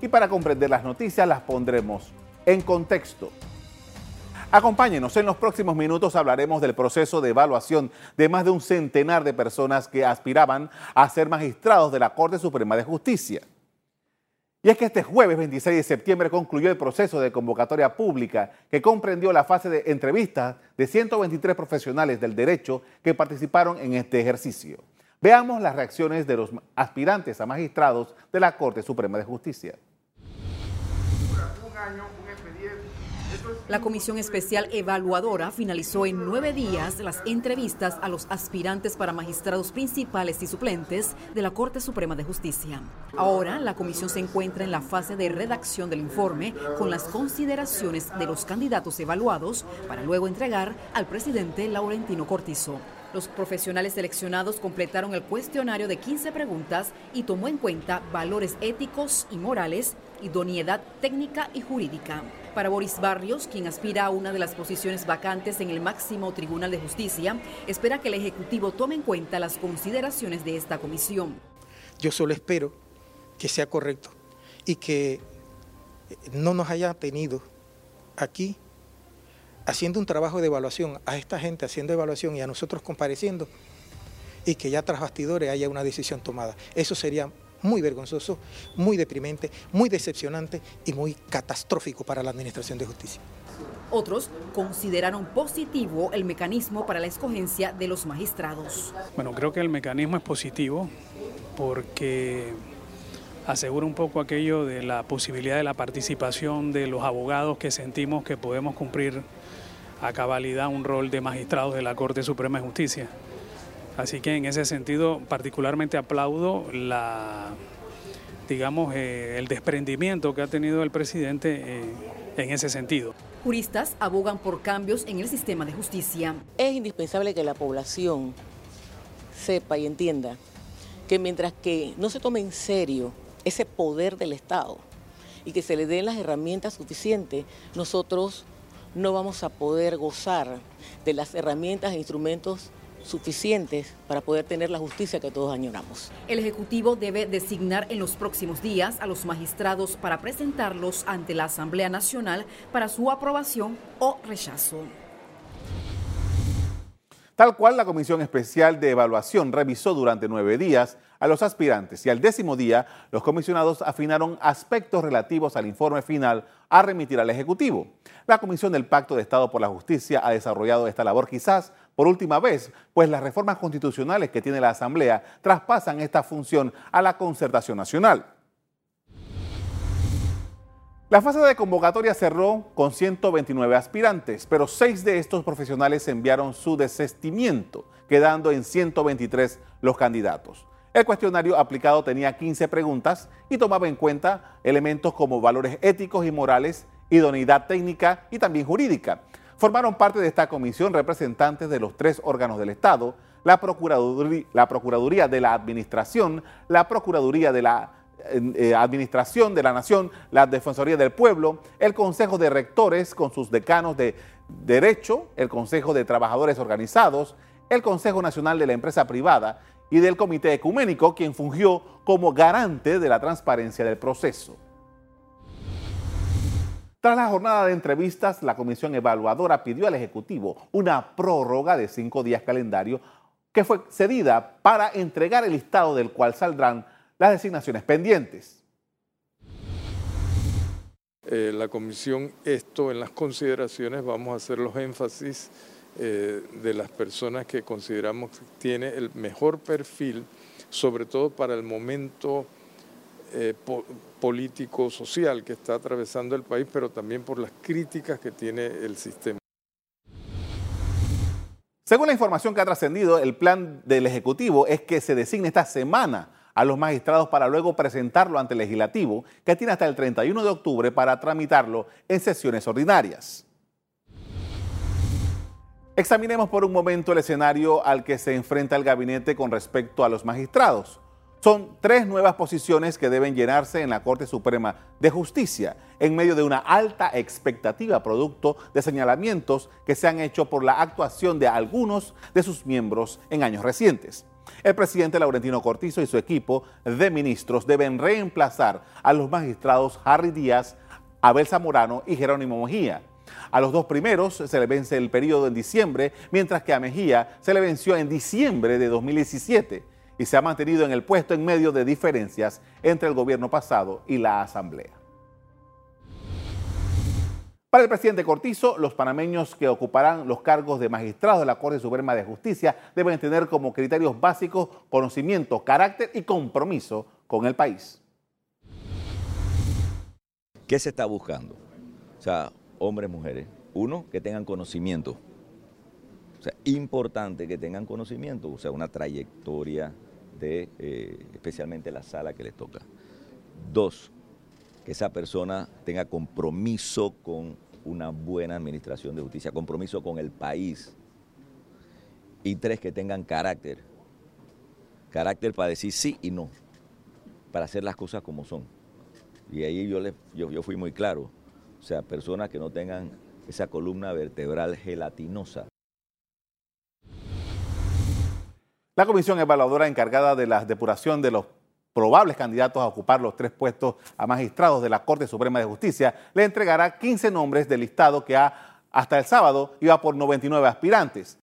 y para comprender las noticias las pondremos en contexto. Acompáñenos, en los próximos minutos hablaremos del proceso de evaluación de más de un centenar de personas que aspiraban a ser magistrados de la Corte Suprema de Justicia. Y es que este jueves 26 de septiembre concluyó el proceso de convocatoria pública que comprendió la fase de entrevistas de 123 profesionales del derecho que participaron en este ejercicio. Veamos las reacciones de los aspirantes a magistrados de la Corte Suprema de Justicia. La Comisión Especial Evaluadora finalizó en nueve días las entrevistas a los aspirantes para magistrados principales y suplentes de la Corte Suprema de Justicia. Ahora, la comisión se encuentra en la fase de redacción del informe con las consideraciones de los candidatos evaluados para luego entregar al presidente Laurentino Cortizo. Los profesionales seleccionados completaron el cuestionario de 15 preguntas y tomó en cuenta valores éticos y morales, idoneidad técnica y jurídica. Para Boris Barrios, quien aspira a una de las posiciones vacantes en el máximo Tribunal de Justicia, espera que el Ejecutivo tome en cuenta las consideraciones de esta comisión. Yo solo espero que sea correcto y que no nos haya tenido aquí haciendo un trabajo de evaluación, a esta gente haciendo evaluación y a nosotros compareciendo, y que ya tras bastidores haya una decisión tomada. Eso sería muy vergonzoso, muy deprimente, muy decepcionante y muy catastrófico para la Administración de Justicia. Otros consideraron positivo el mecanismo para la escogencia de los magistrados. Bueno, creo que el mecanismo es positivo porque asegura un poco aquello de la posibilidad de la participación de los abogados que sentimos que podemos cumplir a cabalidad un rol de magistrados de la Corte Suprema de Justicia. Así que en ese sentido particularmente aplaudo la, digamos, eh, el desprendimiento que ha tenido el presidente eh, en ese sentido. Juristas abogan por cambios en el sistema de justicia. Es indispensable que la población sepa y entienda que mientras que no se tome en serio ese poder del Estado y que se le den las herramientas suficientes, nosotros no vamos a poder gozar de las herramientas e instrumentos suficientes para poder tener la justicia que todos añoramos. El Ejecutivo debe designar en los próximos días a los magistrados para presentarlos ante la Asamblea Nacional para su aprobación o rechazo. Tal cual la Comisión Especial de Evaluación revisó durante nueve días a los aspirantes y al décimo día los comisionados afinaron aspectos relativos al informe final a remitir al Ejecutivo. La Comisión del Pacto de Estado por la Justicia ha desarrollado esta labor quizás por última vez, pues las reformas constitucionales que tiene la Asamblea traspasan esta función a la concertación nacional. La fase de convocatoria cerró con 129 aspirantes, pero seis de estos profesionales enviaron su desestimiento, quedando en 123 los candidatos. El cuestionario aplicado tenía 15 preguntas y tomaba en cuenta elementos como valores éticos y morales, idoneidad técnica y también jurídica. Formaron parte de esta comisión representantes de los tres órganos del Estado, la Procuraduría, de la Administración, la Procuraduría de la eh, Administración de la Nación, la Defensoría del Pueblo, el Consejo de Rectores con sus decanos de Derecho, el Consejo de Trabajadores Organizados, el Consejo Nacional de la Empresa Privada y del Comité Ecuménico, quien fungió como garante de la transparencia del proceso. Tras la jornada de entrevistas, la comisión evaluadora pidió al Ejecutivo una prórroga de cinco días calendario que fue cedida para entregar el listado del cual saldrán las designaciones pendientes. Eh, la comisión, esto en las consideraciones, vamos a hacer los énfasis eh, de las personas que consideramos que tiene el mejor perfil, sobre todo para el momento eh, político-social que está atravesando el país, pero también por las críticas que tiene el sistema. Según la información que ha trascendido, el plan del Ejecutivo es que se designe esta semana a los magistrados para luego presentarlo ante el legislativo, que tiene hasta el 31 de octubre para tramitarlo en sesiones ordinarias. Examinemos por un momento el escenario al que se enfrenta el gabinete con respecto a los magistrados. Son tres nuevas posiciones que deben llenarse en la Corte Suprema de Justicia, en medio de una alta expectativa producto de señalamientos que se han hecho por la actuación de algunos de sus miembros en años recientes. El presidente Laurentino Cortizo y su equipo de ministros deben reemplazar a los magistrados Harry Díaz, Abel Zamorano y Jerónimo Mejía. A los dos primeros se le vence el periodo en diciembre, mientras que a Mejía se le venció en diciembre de 2017 y se ha mantenido en el puesto en medio de diferencias entre el gobierno pasado y la Asamblea. Para el presidente Cortizo, los panameños que ocuparán los cargos de magistrados de la Corte Suprema de Justicia deben tener como criterios básicos conocimiento, carácter y compromiso con el país. ¿Qué se está buscando? O sea, hombres, mujeres. Uno, que tengan conocimiento. O sea, importante que tengan conocimiento, o sea, una trayectoria de eh, especialmente la sala que les toca. Dos, que esa persona tenga compromiso con una buena administración de justicia, compromiso con el país. Y tres, que tengan carácter. Carácter para decir sí y no, para hacer las cosas como son. Y ahí yo, yo fui muy claro. O sea, personas que no tengan esa columna vertebral gelatinosa. La comisión evaluadora encargada de la depuración de los probables candidatos a ocupar los tres puestos a magistrados de la Corte Suprema de Justicia, le entregará 15 nombres del listado que ha, hasta el sábado iba por 99 aspirantes.